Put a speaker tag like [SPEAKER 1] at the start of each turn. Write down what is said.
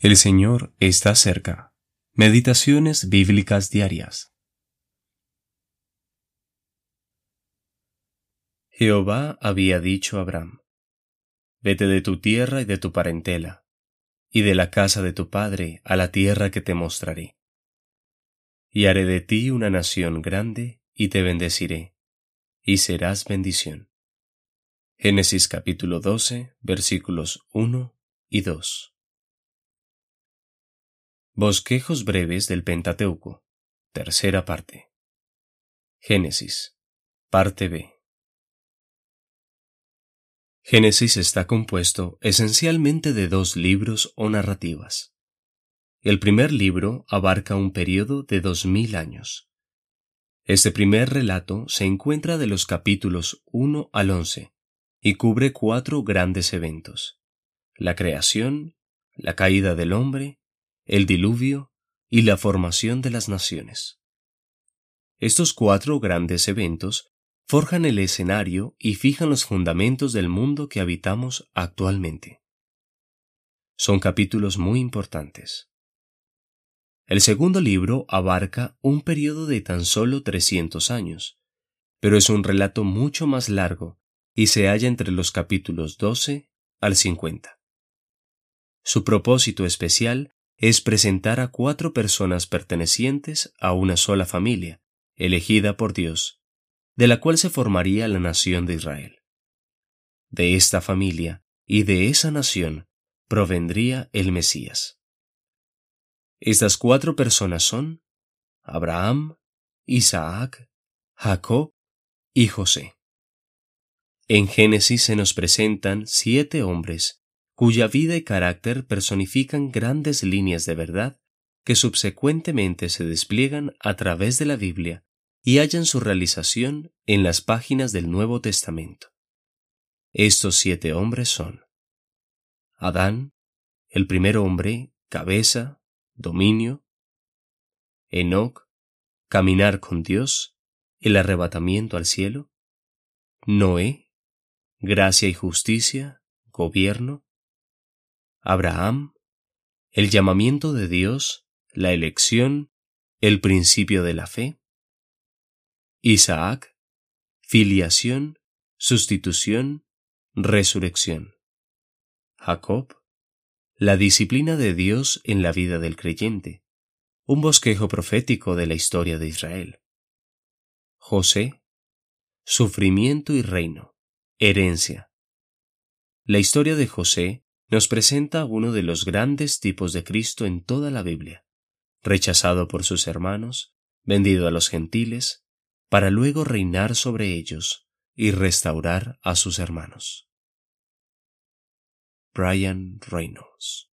[SPEAKER 1] El Señor está cerca. Meditaciones bíblicas diarias. Jehová había dicho a Abraham, Vete de tu tierra y de tu parentela, y de la casa de tu padre a la tierra que te mostraré. Y haré de ti una nación grande, y te bendeciré, y serás bendición. Génesis capítulo 12, versículos 1 y 2. Bosquejos breves del Pentateuco. Tercera parte. Génesis. Parte B. Génesis está compuesto esencialmente de dos libros o narrativas. El primer libro abarca un periodo de dos mil años. Este primer relato se encuentra de los capítulos 1 al 11 y cubre cuatro grandes eventos. La creación, la caída del hombre, el diluvio y la formación de las naciones. Estos cuatro grandes eventos forjan el escenario y fijan los fundamentos del mundo que habitamos actualmente. Son capítulos muy importantes. El segundo libro abarca un periodo de tan solo 300 años, pero es un relato mucho más largo y se halla entre los capítulos 12 al 50. Su propósito especial es presentar a cuatro personas pertenecientes a una sola familia, elegida por Dios, de la cual se formaría la nación de Israel. De esta familia y de esa nación provendría el Mesías. Estas cuatro personas son Abraham, Isaac, Jacob y José. En Génesis se nos presentan siete hombres cuya vida y carácter personifican grandes líneas de verdad que subsecuentemente se despliegan a través de la Biblia y hallan su realización en las páginas del Nuevo Testamento. Estos siete hombres son Adán, el primer hombre, cabeza, dominio, Enoc, caminar con Dios, el arrebatamiento al cielo, Noé, gracia y justicia, gobierno, Abraham, el llamamiento de Dios, la elección, el principio de la fe. Isaac, filiación, sustitución, resurrección. Jacob, la disciplina de Dios en la vida del creyente, un bosquejo profético de la historia de Israel. José, sufrimiento y reino, herencia. La historia de José nos presenta uno de los grandes tipos de Cristo en toda la Biblia, rechazado por sus hermanos, vendido a los gentiles, para luego reinar sobre ellos y restaurar a sus hermanos. Brian Reynolds